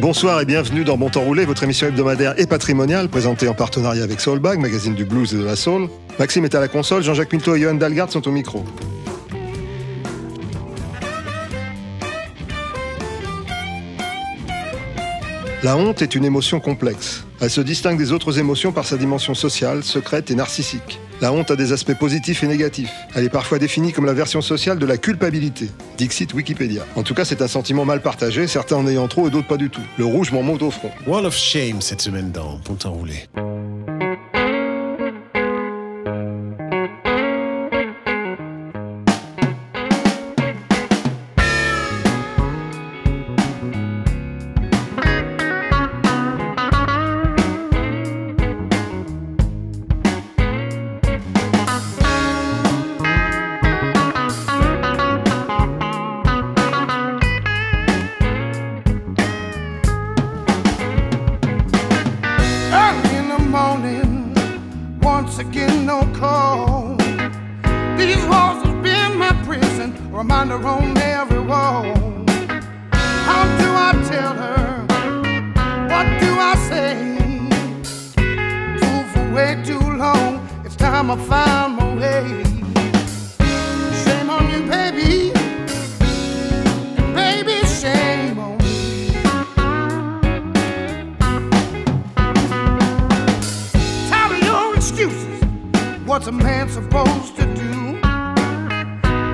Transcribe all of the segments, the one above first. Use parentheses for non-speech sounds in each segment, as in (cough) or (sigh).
Bonsoir et bienvenue dans Bon Temps Roulé, votre émission hebdomadaire et patrimoniale présentée en partenariat avec Soulbag, magazine du blues et de la soul. Maxime est à la console, Jean-Jacques Minto et Johan Dalgard sont au micro. La honte est une émotion complexe. Elle se distingue des autres émotions par sa dimension sociale, secrète et narcissique. La honte a des aspects positifs et négatifs. Elle est parfois définie comme la version sociale de la culpabilité. Dixit Wikipédia. En tout cas, c'est un sentiment mal partagé, certains en ayant trop et d'autres pas du tout. Le rouge m'en monte au front. Wall of Shame cette semaine dans Temps again no call. These walls have been my prison, reminder on every wall. How do I tell her? What do I say? Fool for way too long. It's time I find my way. Shame on you, baby. What's a man supposed to do?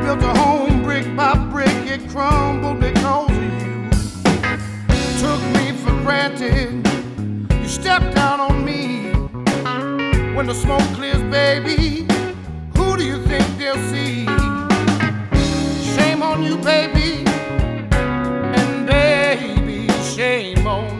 Built a home brick by brick, it crumbled because of you. Took me for granted. You stepped out on me. When the smoke clears, baby, who do you think they'll see? Shame on you, baby. And baby, shame on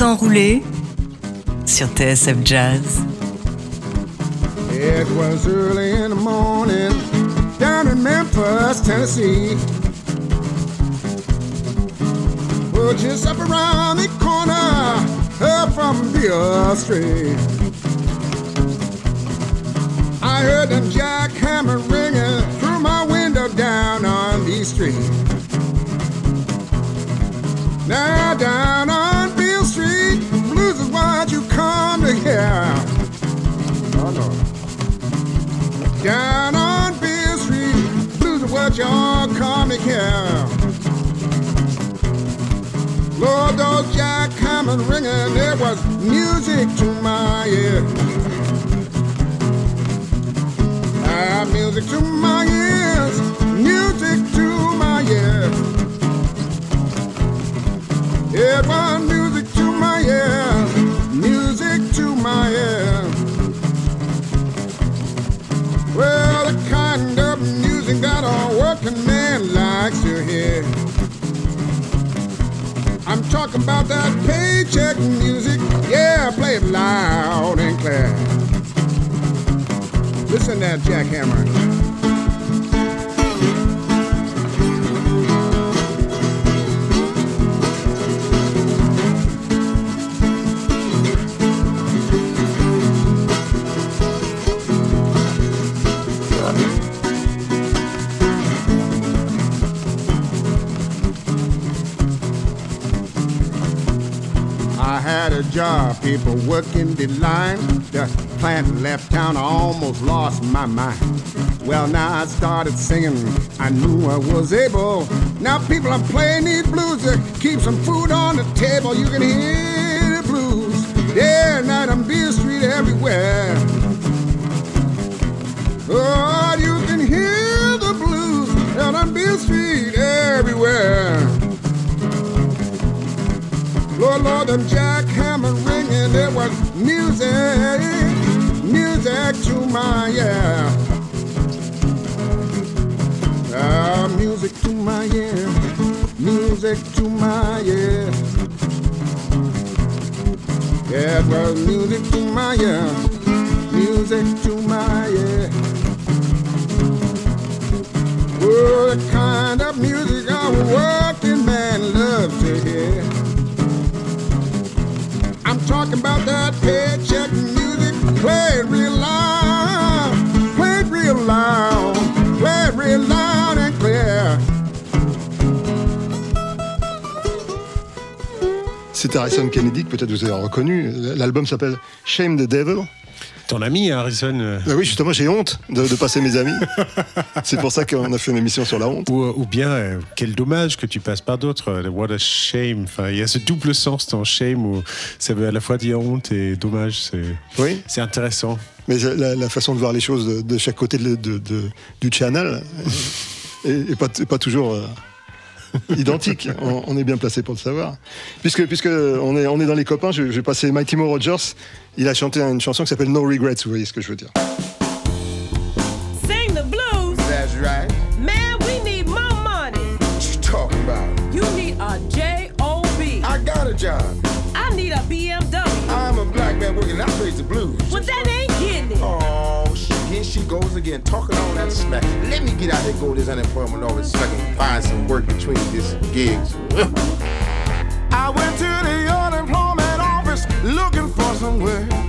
temps roulé sur TSF Jazz. It was early in the morning down in Memphis, Tennessee. Oh, just up around the corner up from Beale Street. I heard them jackhammer ringing through my window down on B Street. Now down on Down on Beale Street, blues is what y'all come to hear. Lord, those jackhammers ringing, there was music to my ear. Ah, music to my ears, music to my ears. It was I'm about that paycheck music. Yeah, play it loud and clear. Listen to that jackhammer. Job, people working the line. The plant left town, I almost lost my mind. Well, now I started singing, I knew I was able. Now people are playing these blues to keep some food on the table. You can hear the blues day night on Beale Street everywhere. Oh, you can hear the blues out on Beale Street everywhere. Lord, Lord, them jackhammer ringing. It was music, music to my ear. Ah, music to my ear, music to my ear. Yeah, it was music to my ear, C'est Harrison Kennedy que peut-être vous avez reconnu. L'album s'appelle Shame the Devil. Ton ami Harrison, euh, Ah oui, justement, j'ai honte de, de passer mes amis. (laughs) C'est pour ça qu'on a fait une émission sur la honte. ou, ou bien euh, quel dommage que tu passes par d'autres. euh, What a shame. Enfin, il y a ce double sens dans shame où ça veut à la fois dire honte et dommage. C'est Oui, c'est intéressant. mais la, la façon de voir les choses de, de chaque côté de, du channel (laughs) est, est pas, toujours euh, (laughs) identique. On, est bien placé pour le savoir. Puisque, puisque on, est, dans les copains, je, je vais passer Mighty Mo Rogers. Il a chanté une chanson qui s'appelle No Regrets, vous voyez ce que je veux dire. Goes again, talking all that smack. Let me get out there, go to this unemployment office so I can find some work between these gigs. (laughs) I went to the unemployment office looking for some work.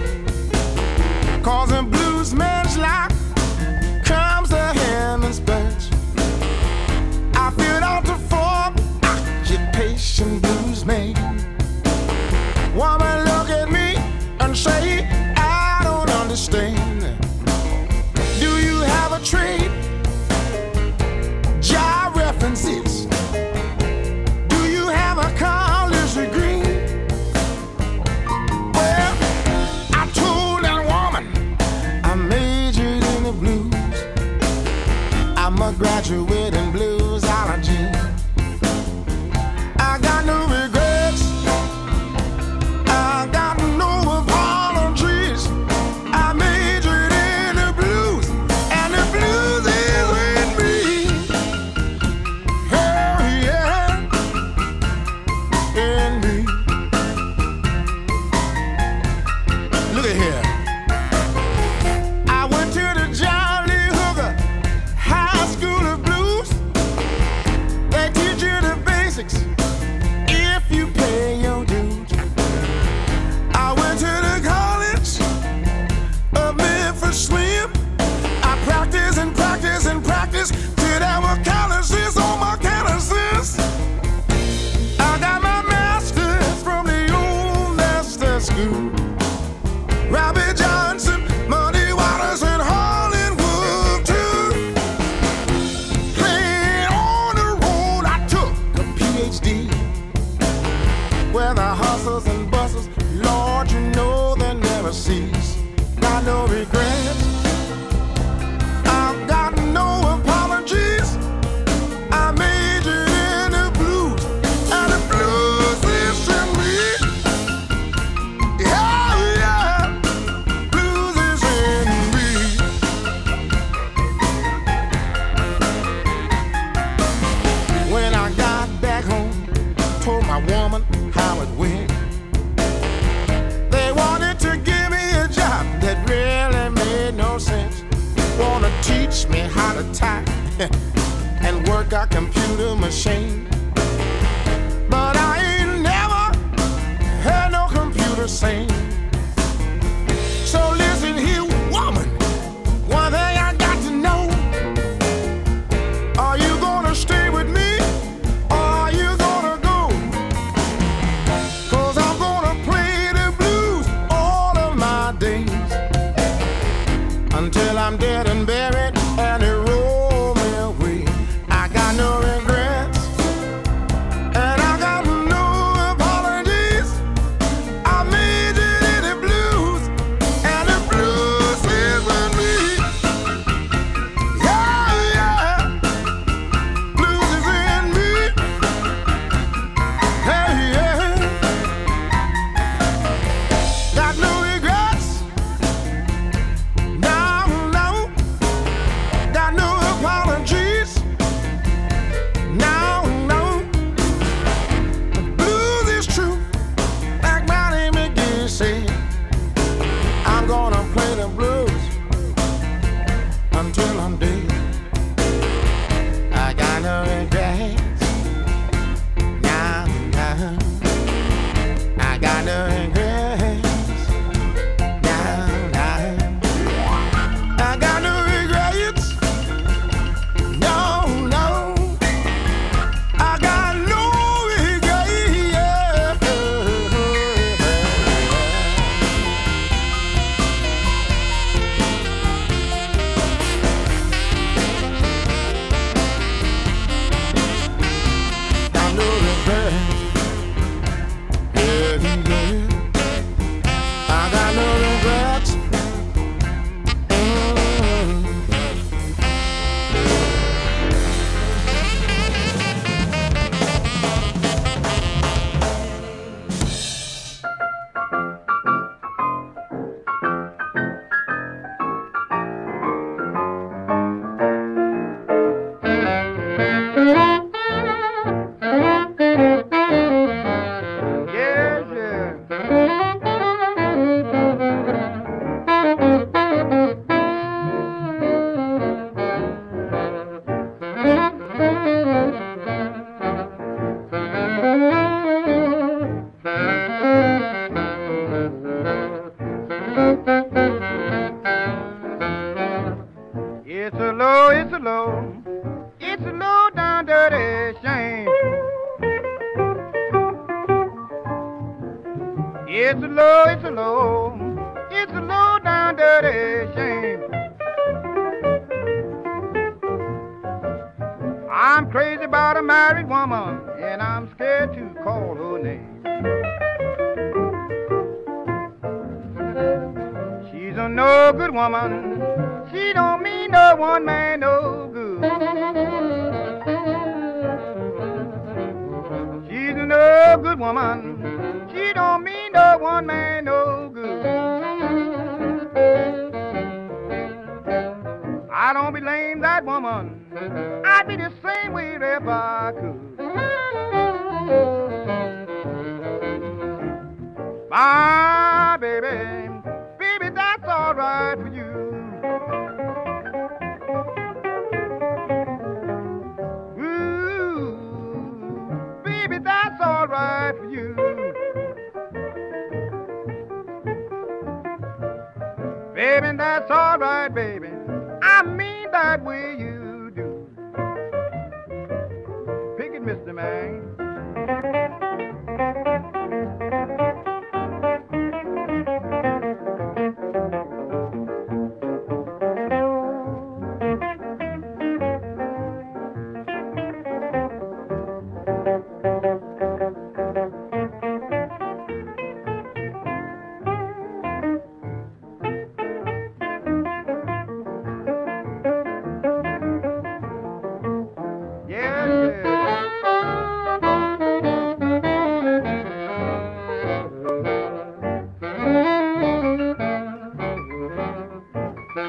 Woman. Ça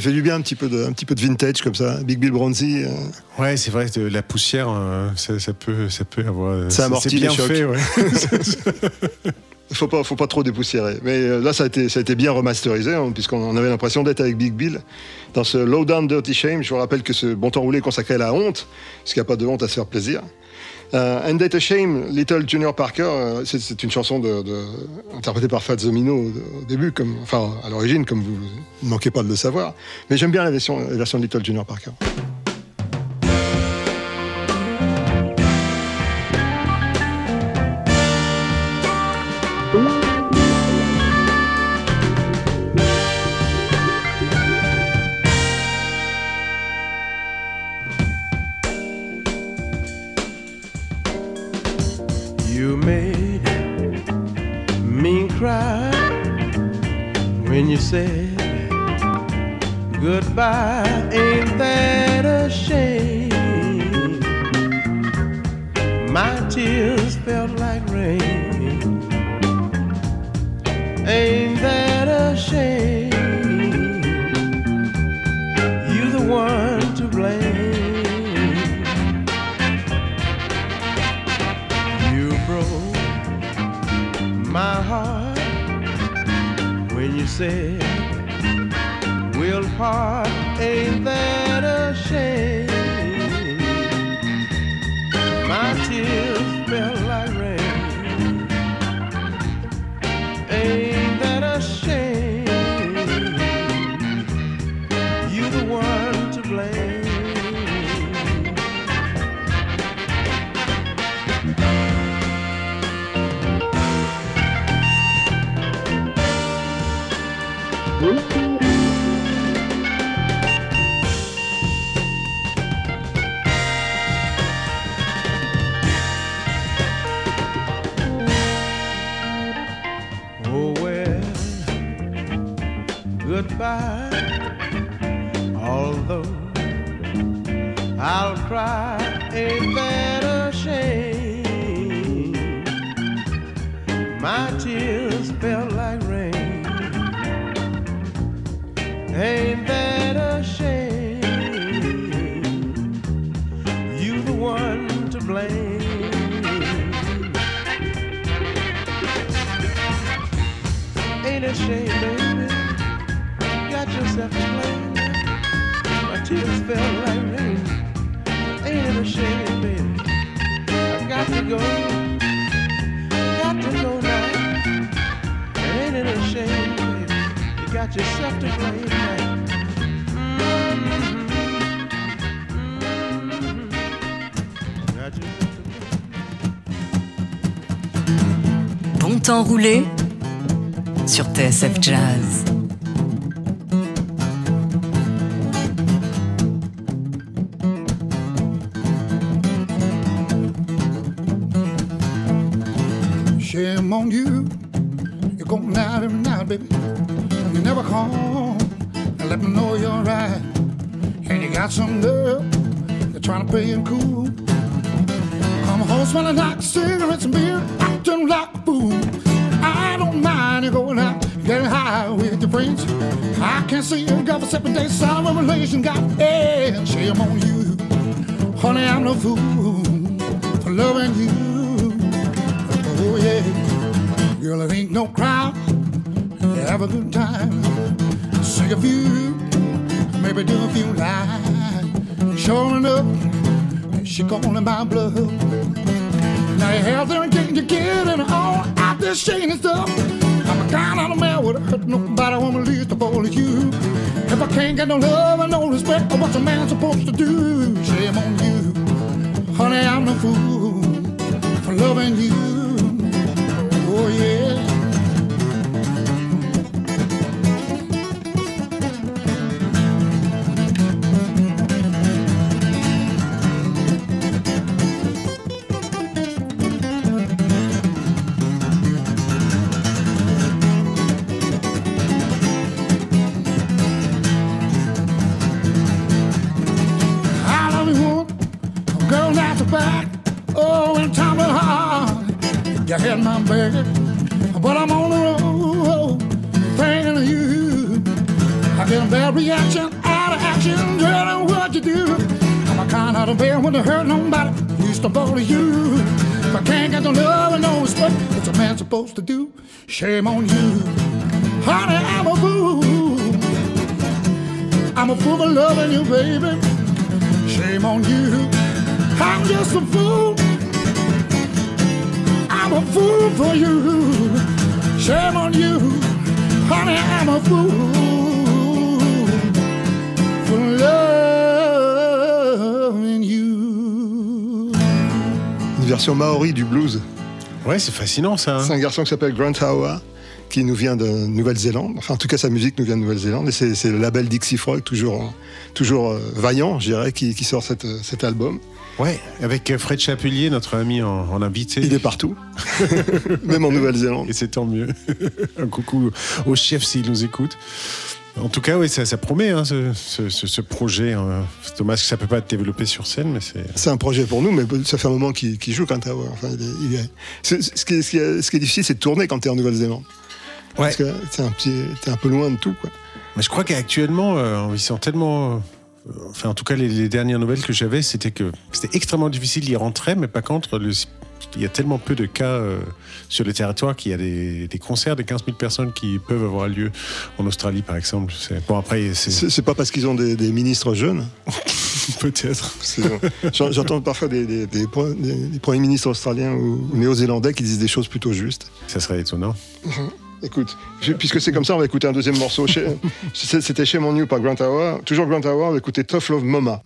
fait du bien un petit peu de, un petit peu de vintage comme ça, hein. Big Bill Bronzy. Euh. Ouais, c'est vrai, la poussière, euh, ça, peut, ça peut avoir. Ça amortit bien les chocs. Fait, ouais. (laughs) (laughs) faut pas, faut pas trop dépoussiérer. Mais euh, là, ça a été, ça a été bien remasterisé, hein, puisqu'on avait l'impression d'être avec Big Bill. Dans ce Low Down Dirty Shame, je vous rappelle que ce bon temps roulé consacré à la honte, parce qu'il n'y a pas de honte à se faire plaisir. Euh, And Data Shame, Little Junior Parker, euh, c'est, une chanson interprétée par Fats Domino au, début, enfin à l'origine, comme vous ne manquez pas de le savoir. Mais j'aime bien la version, la version de Little Junior Parker. You the one to blame. Ain't a shame, baby. You got yourself to blame. My tears fell like rain. Ain't it a shame, baby? I got to go. Got to go now. Ain't it a shame, baby? You got yourself to blame now. Bon temps roulé sur TSF Jazz. Shame on you. You're going out every night, baby. You never call and let me know you're right. And you got some girl they're trying to play it cool. Smelling like cigarettes and beer, acting like a fool. I don't mind you going out, getting high with your friends. I can't see you go for seven days, solid revelation. Got yeah, shame on you, honey. I'm no fool for loving you. Oh yeah, girl, it ain't no crime. Have a good time. Sing a few, maybe do a few lines. Sure enough, she calling my bluff. Now you have there and getting you getting all out this shady stuff. I'm a kind of man would hurt nobody when at least to follow you. If I can't get no love and no respect, what's a man supposed to do? Shame on you, honey. I'm no fool for loving you. Supposed to do. Shame on you, honey. I'm a fool. I'm a fool for loving you, baby. Shame on you. I'm just a fool. I'm a fool for you. Shame on you. Honey, I'm a fool for loving you. Une version maori du blues. Ouais, c'est fascinant ça. hein. C'est un garçon qui s'appelle Grant Howe, qui nous vient de Nouvelle-Zélande. Enfin, en tout cas, sa musique nous vient de Nouvelle-Zélande. Et c'est le label Dixie Frog, toujours, toujours euh, vaillant, je dirais, qui, qui sort cette, cet album. Ouais, avec euh, Fred Chapelier, notre ami en, en invité. Il est partout, (laughs) même en Nouvelle-Zélande. Et c'est tant mieux. (laughs) Un coucou au chef s'il nous écoute. En tout cas, oui, ça, ça promet hein, ce, ce- ce- ce projet. hein. C'est dommage que ça peut pas être développé sur scène, mais c'est. C'est un projet pour nous, mais ça fait un moment qu'il joue Howe. Enfin, il est- il ce, qui est, ce qui est- ce qui est difficile, c'est de tourner quand tu es en Nouvelle-Zélande. Ouais. Parce que t'es un, petit- t'es un peu loin de tout. Quoi. Mais je crois qu'actuellement, euh, ils sont tellement. euh, Enfin, en tout cas, les, les dernières nouvelles que j'avais, c'était que c'était extrêmement difficile d'y rentrer, mais pas contre. Le, il y a tellement peu de cas euh, sur le territoire qu'il y a des, des concerts de 15 000 personnes qui peuvent avoir lieu en Australie, par exemple. Bon, après, c'est pas parce qu'ils ont des, des ministres jeunes. (laughs) peut-être. J'entends parfois des, des- des pre- des- des premiers ministres australiens ou, ou néo-zélandais qui disent des choses plutôt justes. Ça serait étonnant. (laughs) Écoute, puisque c'est comme ça, on va écouter un deuxième morceau. C'était chez Mon New par Grant Howe. Toujours Grant Howe, on va écouter Tough Love Mama.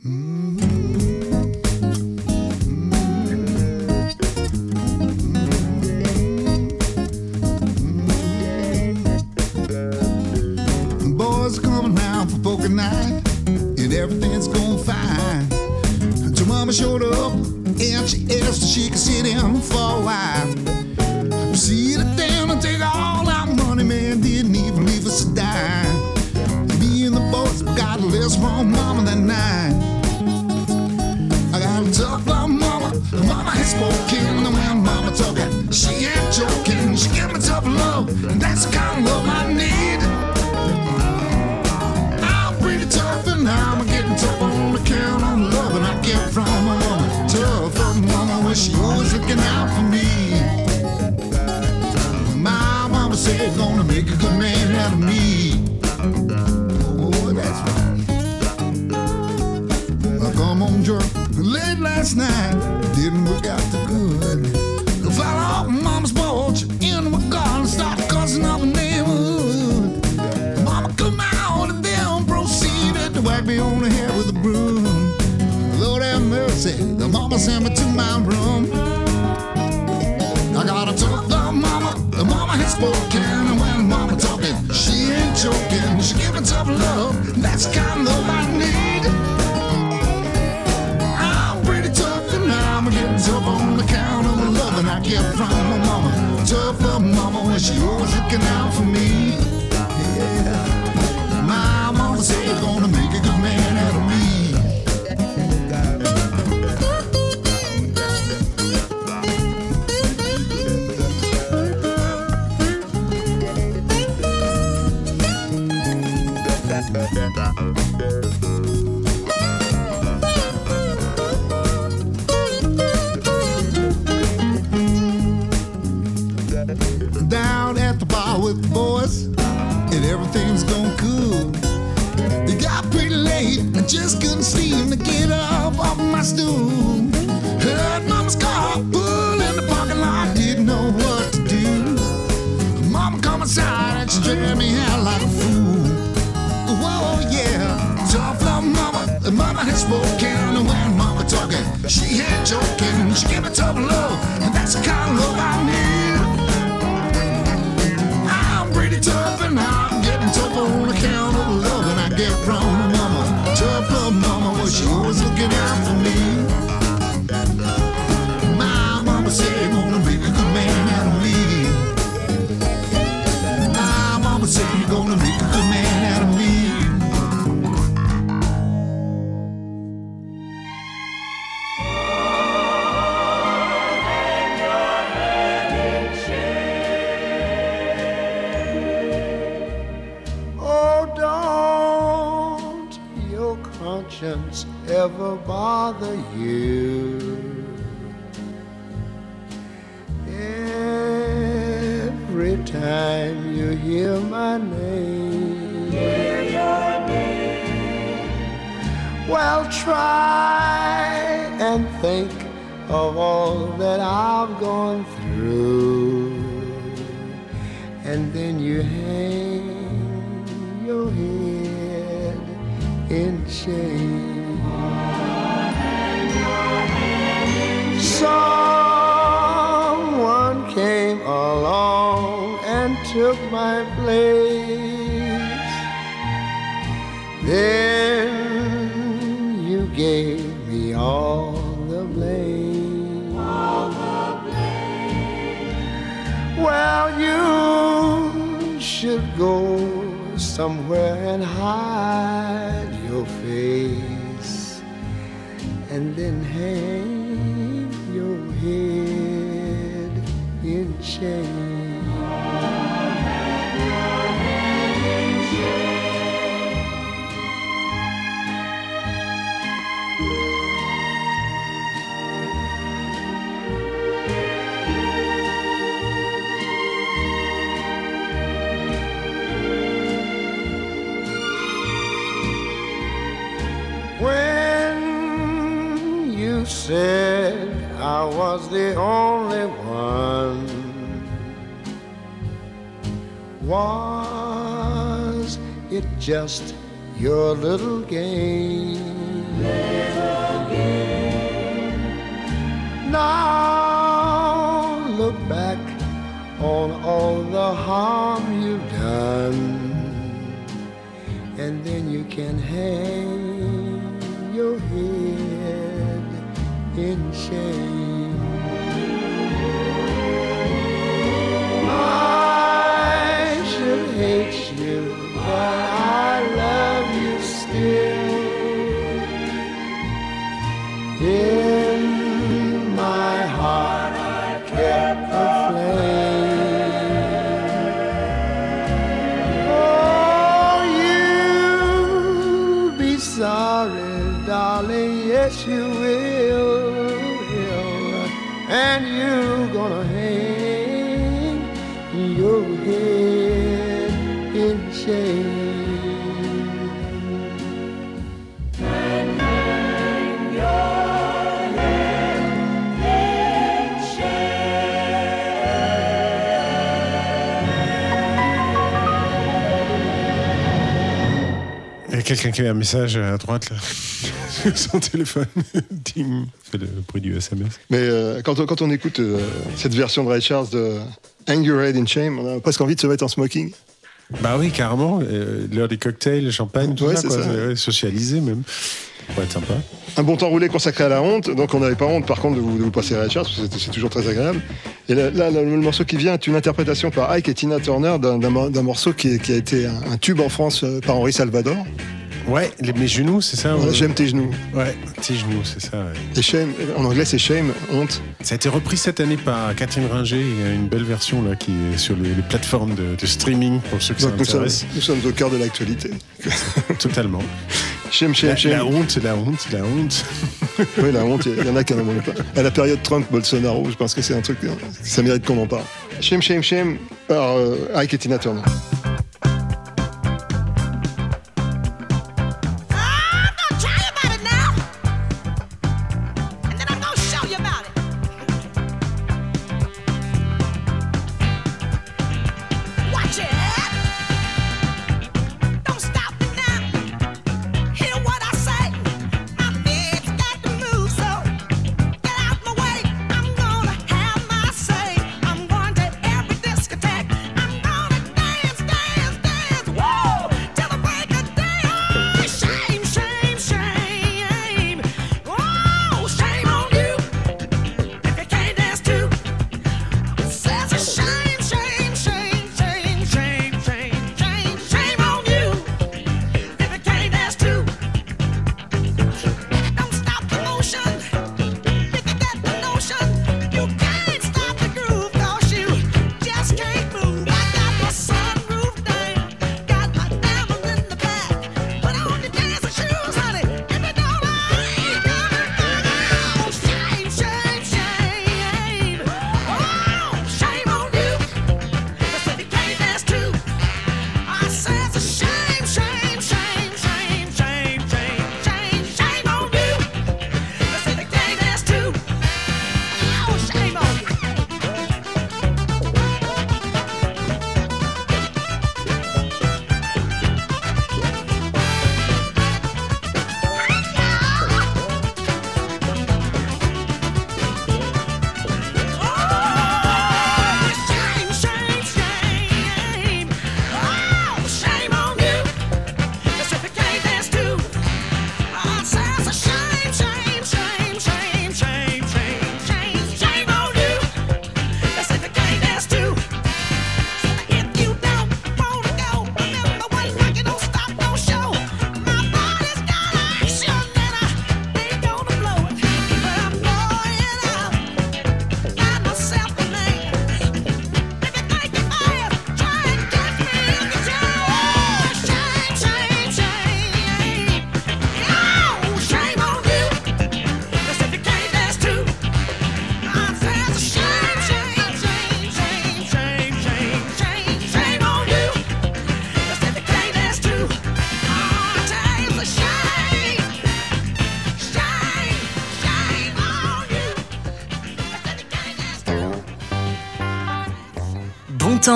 It's always looking out for me. Try and think of all that I've somewhere and hide was the only one, was it just your little game? Now look back on all the harm you've done and then you can hang your head in shame. Quelqu'un qui a un message à droite, là, (laughs) sur son téléphone. (laughs) Ding. C'est le bruit du SMS. Mais euh, quand, on- quand on écoute euh, cette version de Ray Charles de Hang Your Head in Shame, on a presque envie de se mettre en smoking. Bah oui, carrément. euh, L'heure des cocktails, le champagne, tout Ouais, ça, quoi. ça. Ouais, Socialiser même. Être sympa. Un bon temps roulé consacré à la honte, donc on n'avait pas honte par contre de vous, de vous passer Ray Charles, parce que c'est- toujours très agréable. Et là, là, le morceau qui vient est une interprétation par Ike et Tina Turner d'un- d'un mo- d'un morceau qui a été un, un tube en France euh, par Henri Salvador. Ouais, les, mes genoux, c'est ça ouais. J'aime tes genoux. Ouais, tes genoux, c'est ça. ouais. Et shame, en anglais c'est shame, honte. Ça a été repris cette année par Catherine Ringer. Il y a une belle version là qui est sur les, les plateformes de, de streaming pour ceux ça Donc nous sommes, nous sommes au cœur de l'actualité. (laughs) Totalement. Shame, shame, La, shame. la honte, la honte, la honte. (laughs) Oui, la honte, il y en a qui n'en ont pas. À la période Trump-Bolsonaro, je pense que c'est un truc, euh, ça mérite qu'on en parle. Shame, shame, shame par euh, Ike et Tina Turner.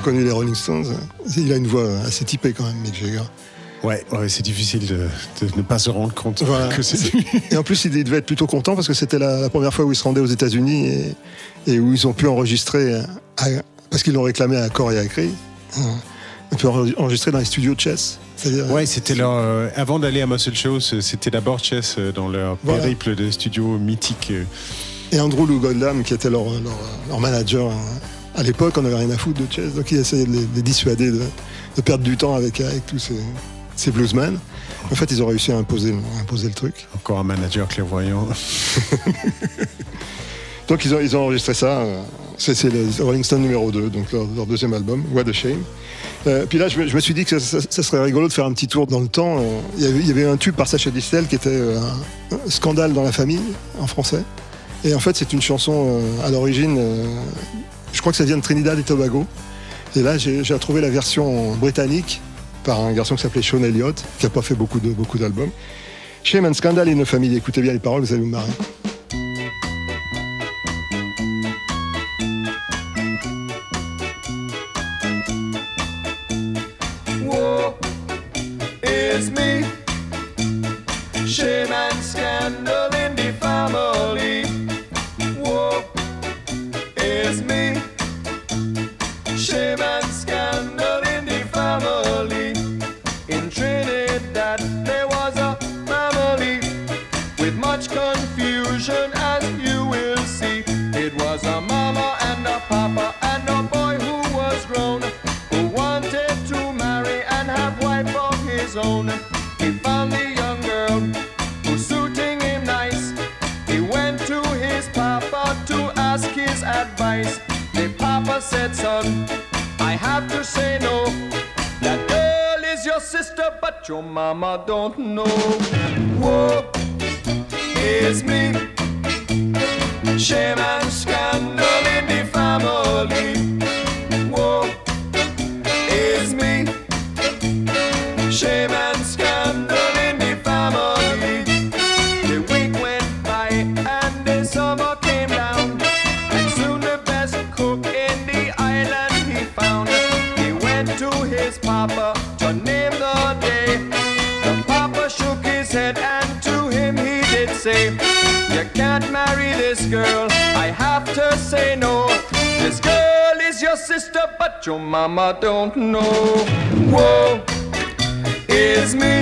Reconnu les Rolling Stones. Il a une voix assez typée quand même, Mick Jagger. Ouais, ouais c'est difficile de, de ne pas se rendre compte Voilà. que c'est lui. Et en plus, il devait être plutôt content parce que c'était la, la première fois où il se rendait aux États-Unis et, et où ils ont pu enregistrer, à- parce qu'ils l'ont réclamé à corps et à cri, euh, on peut enregistrer dans les studios de Chess. C'est-à-dire- Ouais, c'était leur. euh, avant d'aller à Muscle Shows, euh, c'était d'abord Chess euh, dans leur Voilà. périple de studio mythique. euh. Et Andrew Lou Goldham, qui était leur, leur, leur manager hein, à l'époque, on n'avait rien à foutre de Chess, donc il essayait de les, de les dissuader de, de perdre du temps avec, avec tous ces, ces bluesmen. En fait, ils ont réussi à imposer, à imposer le truc. Encore un manager clairvoyant. (laughs) Donc ils ont, ils ont enregistré ça. euh, C'est le Rolling Stone numéro 2, donc leur, leur deuxième album, What a Shame. Euh, puis là, je me, je me suis dit que ça, ça- ça serait rigolo de faire un petit tour dans le temps. Euh, Il y avait, il y avait un tube par Sacha Distel qui était un, un scandale dans la famille, en français. Et en fait, c'est une chanson euh, à l'origine, euh, je crois que ça vient de Trinidad et Tobago. Et là, j'ai retrouvé la version britannique par un garçon qui s'appelait Sean Elliott, qui n'a pas fait beaucoup de beaucoup d'albums. Shame and Scandal in a Family. Écoutez bien les paroles, vous allez vous marrer. Of. He found the young girl who's suiting him nice. He went to his papa to ask his advice. The papa said, son, I have to say no. That girl is your sister, but your mama don't know. Woe is me. Shame sister, but your mama don't know. Whoa is me.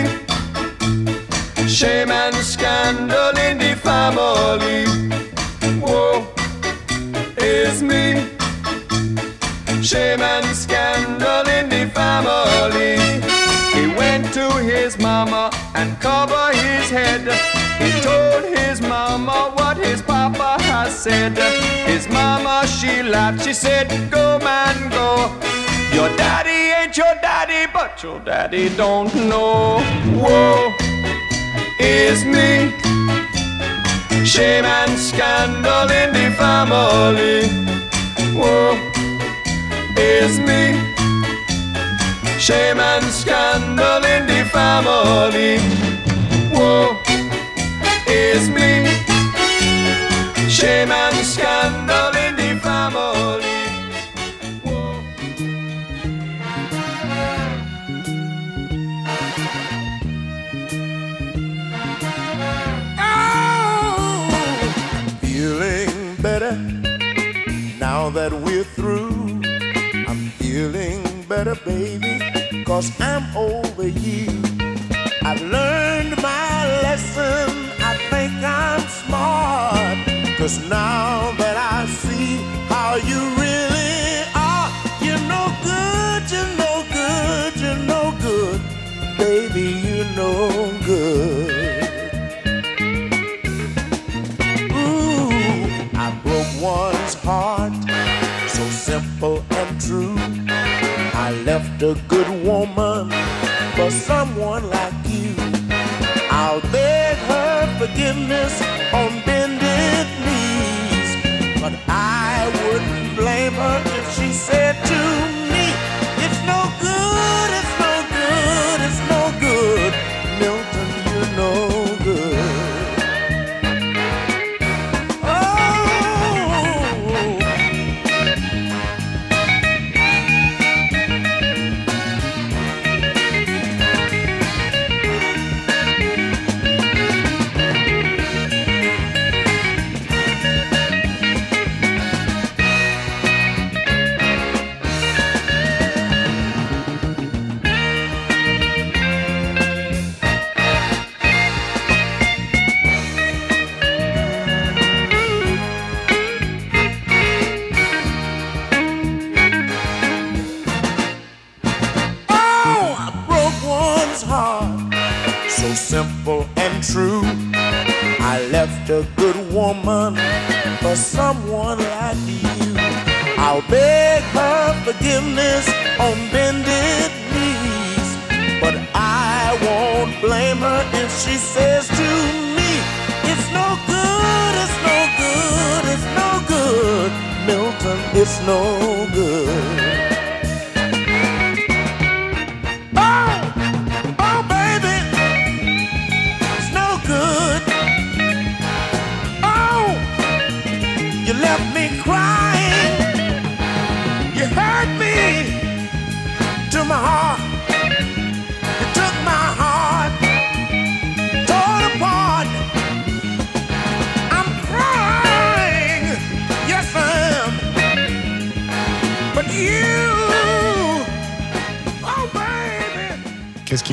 Shame and scandal in the family. Woe is me. Shame and scandal in the family. He went to his mama and covered his head. He told his mama what his papa has said. His she laughed, she said, Go, man, go. Your daddy ain't your daddy, but your daddy don't know. Woe is me. Shame and scandal in the family. Woe is me. Shame and scandal in the family. Woe is me. Shame and scandal that we're through. I'm feeling better, baby, cause I'm over you. I've learned my lesson, I think I'm smart. Cause now that I see how you really are, you're no good, you're no good, you're no good. Baby, you're no good. Ooh, I broke one's heart, true. I left a good woman for someone like you. I'll beg her forgiveness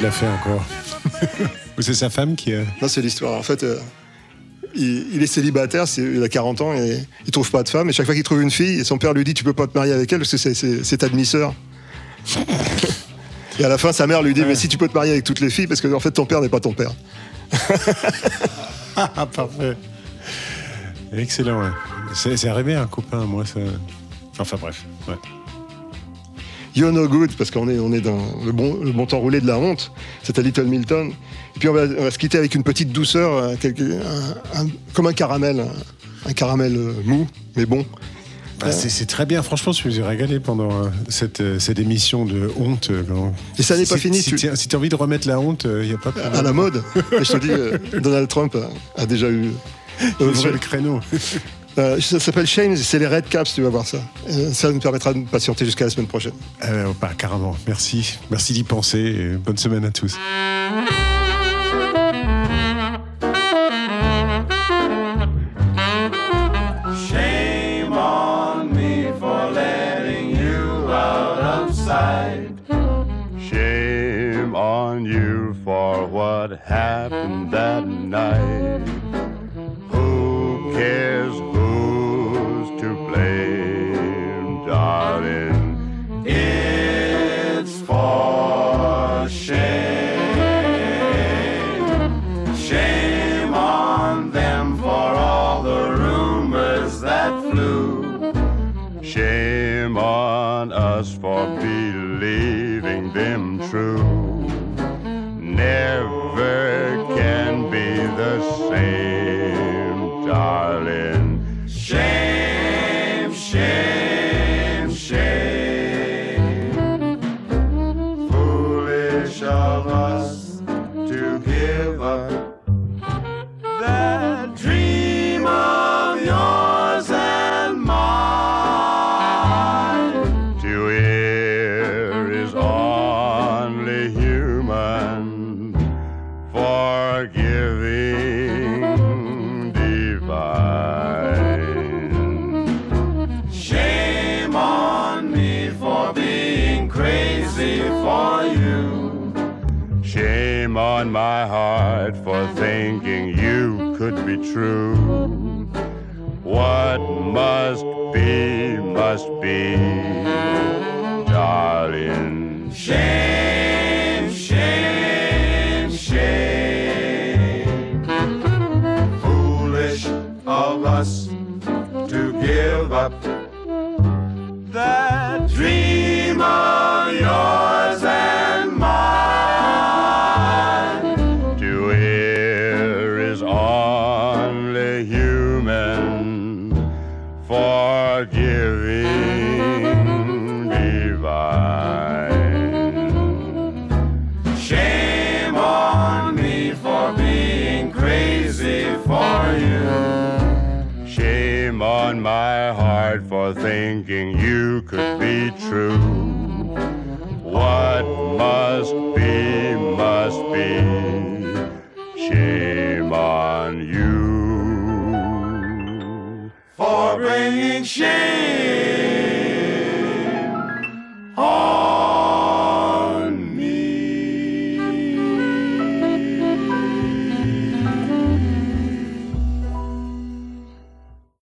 qu'il a fait encore (laughs) Ou c'est sa femme qui a. Non, c'est l'histoire. En fait, euh, il, il est célibataire, il a 40 ans et il trouve pas de femme. Et chaque fois qu'il trouve une fille, son père lui dit Tu peux pas te marier avec elle parce que c'est- ta demi-sœur. et à la fin, sa mère lui dit Mais si tu peux te marier avec toutes les filles parce que en fait, ton père n'est pas ton père. (laughs) Ah, parfait. Excellent, ouais. C'est c'est arrivé à un copain, moi, ça. Enfin, bref. Ouais. You're No Good, parce qu'on est, on est dans le bon, le bon temps roulé de la honte. C'est à Little Milton. Et puis on va, on va se quitter avec une petite douceur, euh, quelque- un- un- comme un caramel, un, un caramel euh, mou, mais bon. Bah, c'est très bien, franchement, je me suis régalé pendant euh, cette, cette émission de honte. Et ça n'est pas Si- fini, Si tu- as envie de remettre la honte, il n'y a pas de à la mode. Et je te dis, Donald Trump a, a déjà eu. Sur le créneau. Euh, ça s'appelle Shame, c'est les Red Caps, tu vas voir ça. Euh, ça nous permettra de patienter jusqu'à la semaine prochaine. Euh, bah, carrément, merci. Merci d'y penser et bonne semaine à tous. For you. Shame on my heart for thinking you could be true. What must be, must be, darling. Shame, shame, shame. Foolish of us to give up that dream of for thinking you could be true. What must be, must be. Shame on you for bringing shame.